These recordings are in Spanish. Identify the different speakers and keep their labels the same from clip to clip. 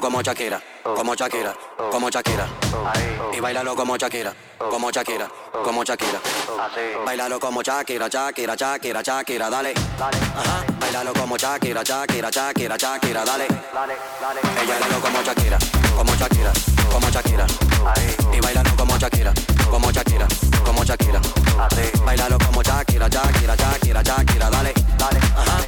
Speaker 1: Como Shakira, como Shakira, como Shakira. Y bailalo como Shakira, como Shakira, como Shakira. Bailalo como Shakira, Shakira, Shakira, Shakira, dale. Ajá. Bailalo como Shakira, Shakira, Shakira, Shakira, dale. Ella bailalo como Shakira, como Shakira, como Shakira. Y bailalo como Shakira, como Shakira, como Shakira. Bailalo como Shakira, Shakira, Shakira, Shakira, dale. Ajá.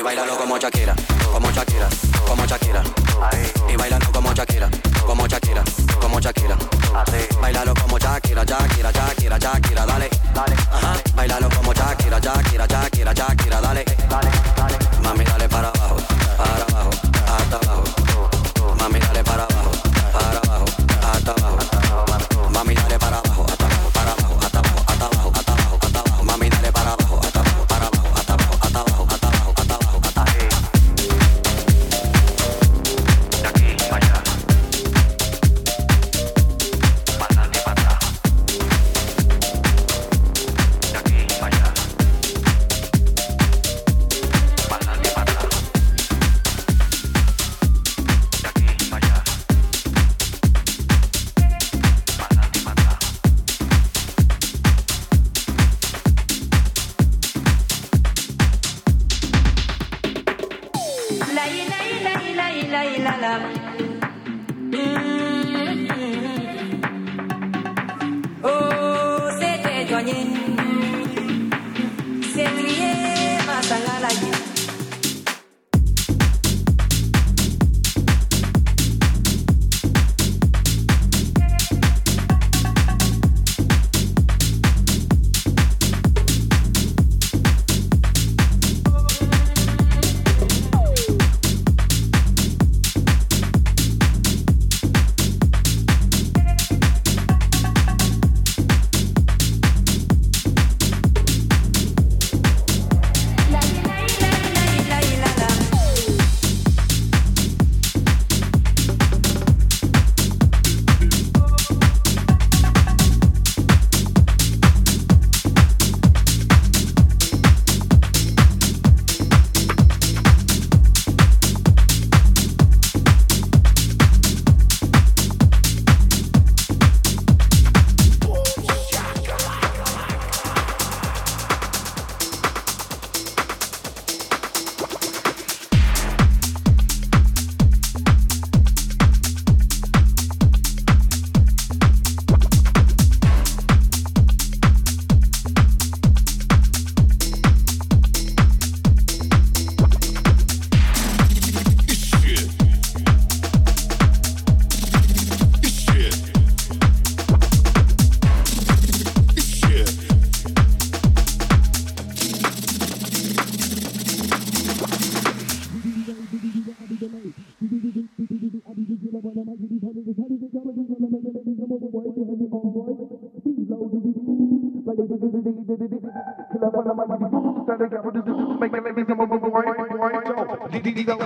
Speaker 1: Y bailalo como Shakira, como Shakira, como Shakira. Y bailalo como Shakira, como Shakira, como Shakira. Bailalo como Shakira, Shakira, Shakira, Shakira, dale. Ajá. Bailalo como Shakira, Shakira, Shakira, Shakira, dale. Mami, dale para abajo, para abajo, hasta abajo.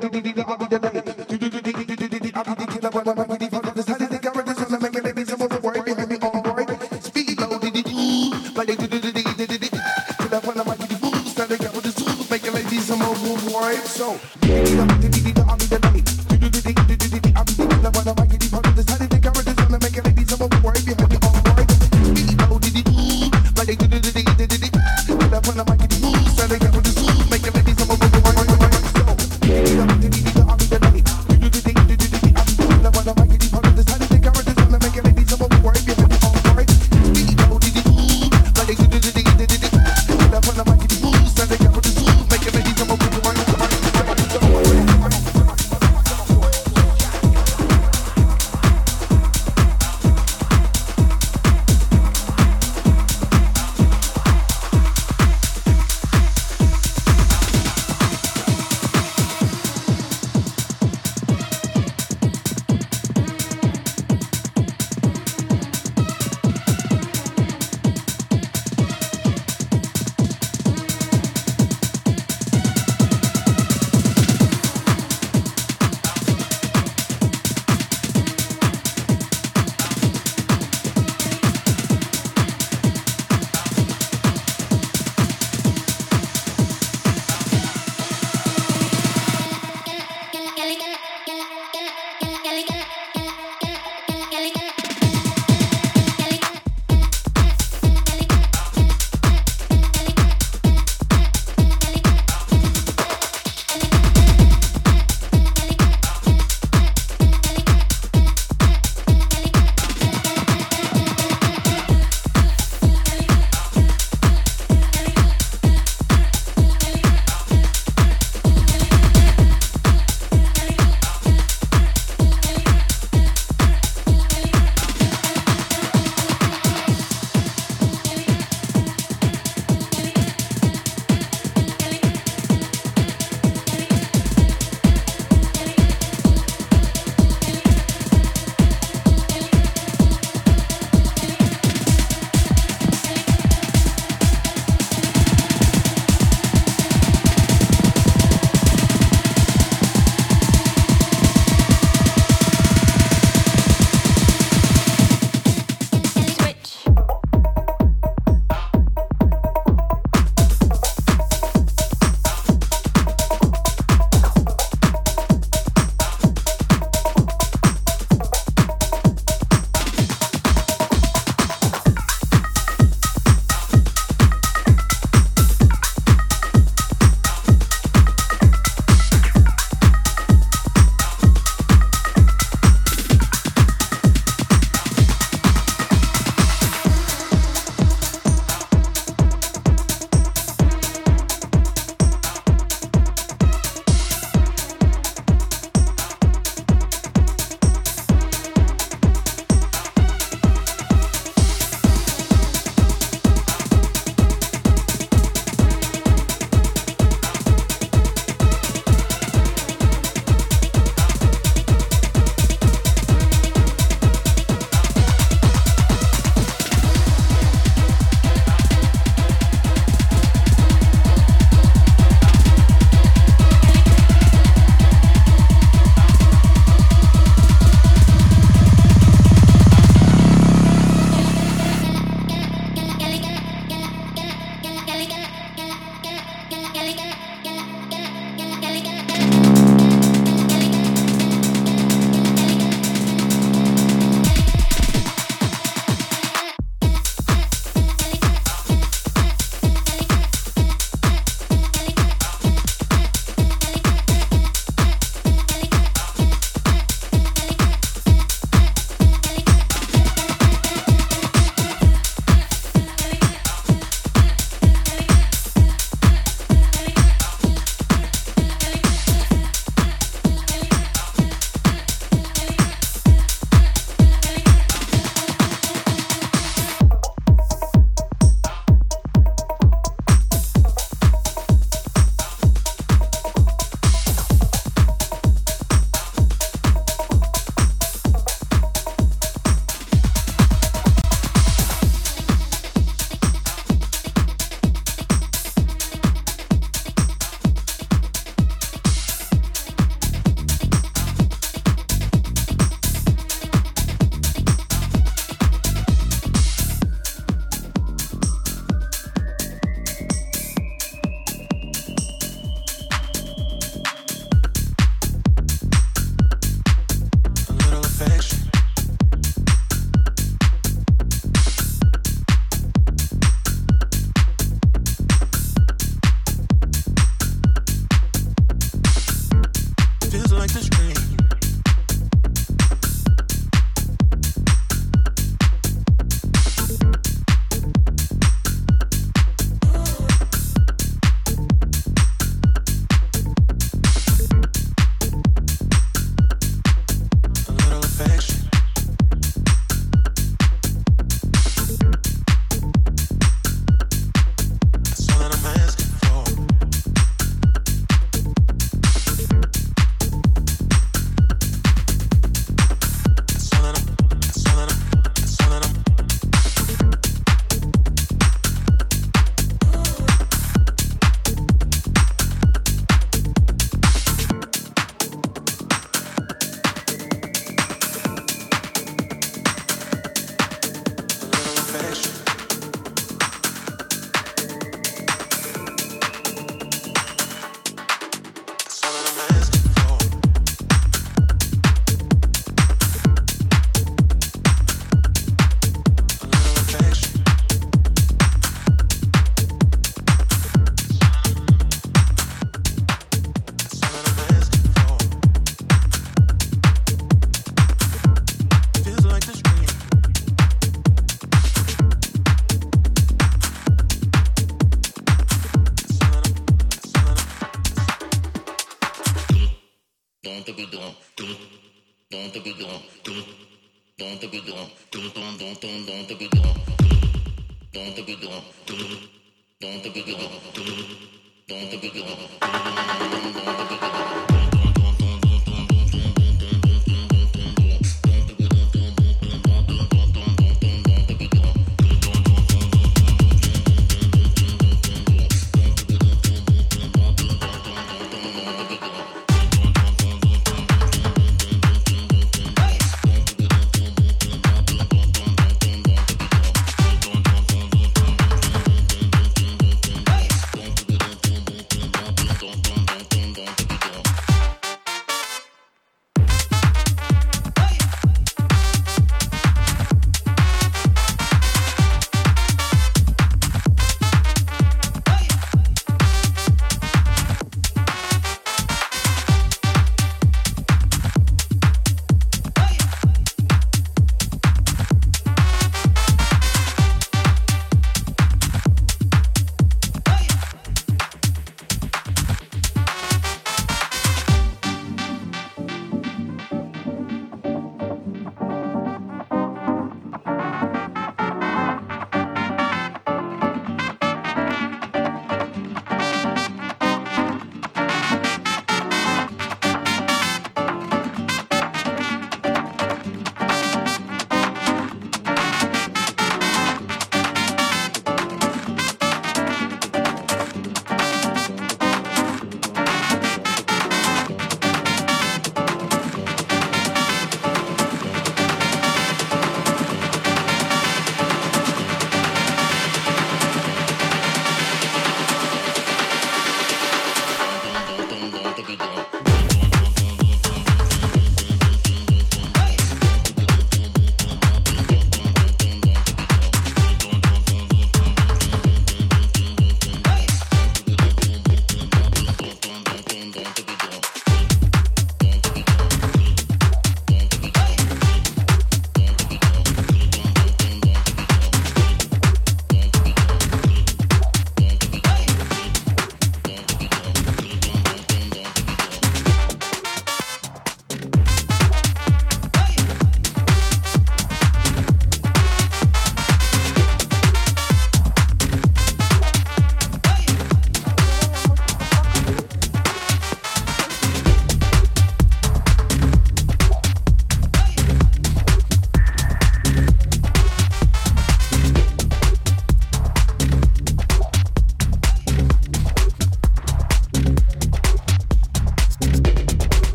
Speaker 2: Thank you.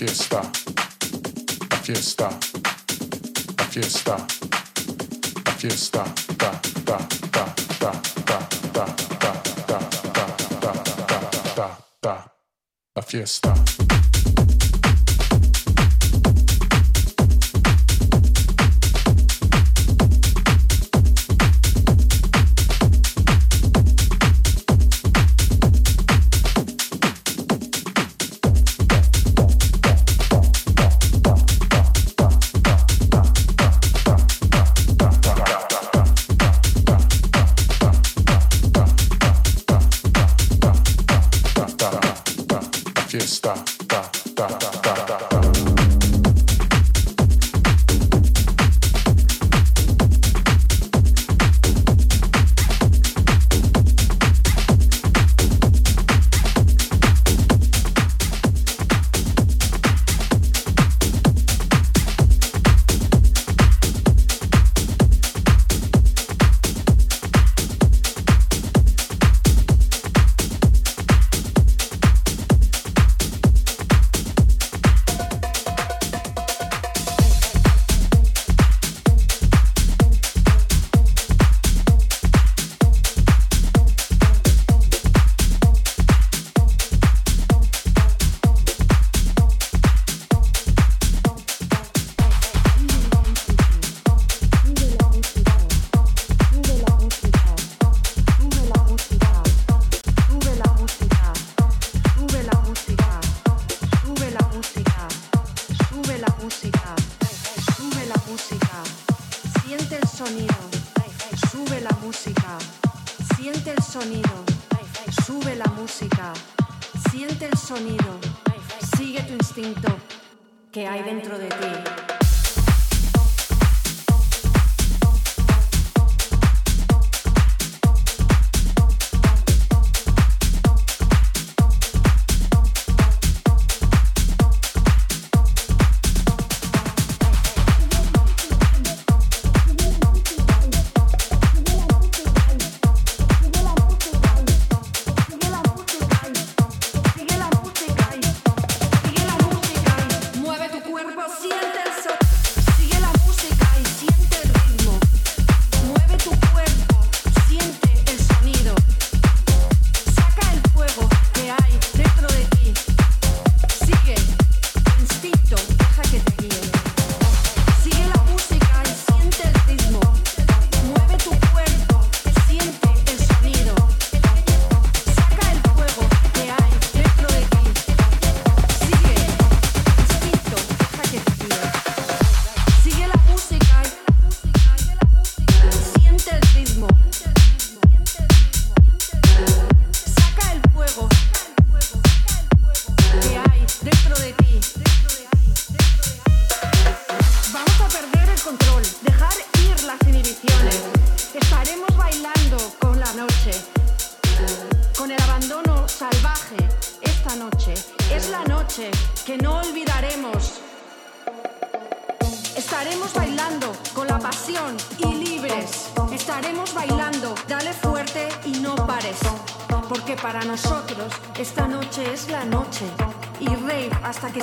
Speaker 2: Aqui está, aqui está, aqui está, aqui está, tá, tá, tá, tá, tá, tá, tá, tá, tá, tá, tá, tá, tá, aqui está.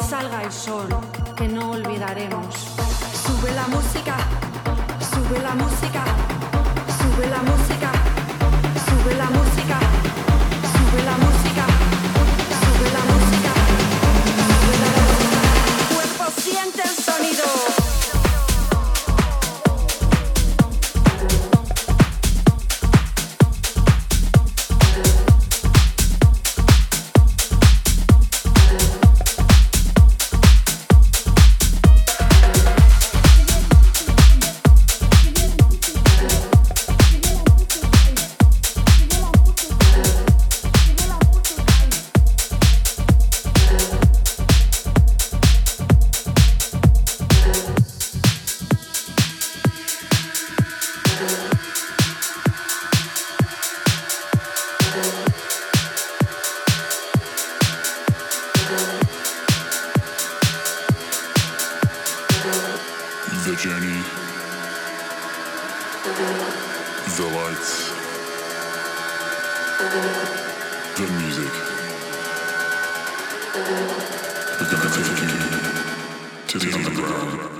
Speaker 2: Salga el sol, the journey, the lights, the music, the, the, to the underground.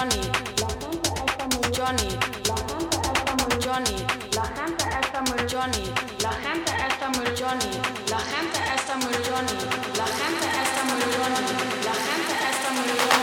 Speaker 2: Johnny, Johnny, Johnny, la gente está muy Johnny, la
Speaker 3: gente está muy Johnny, la gente está muy Johnny, la
Speaker 4: gente está muy Johnny, la gente está muy Johnny.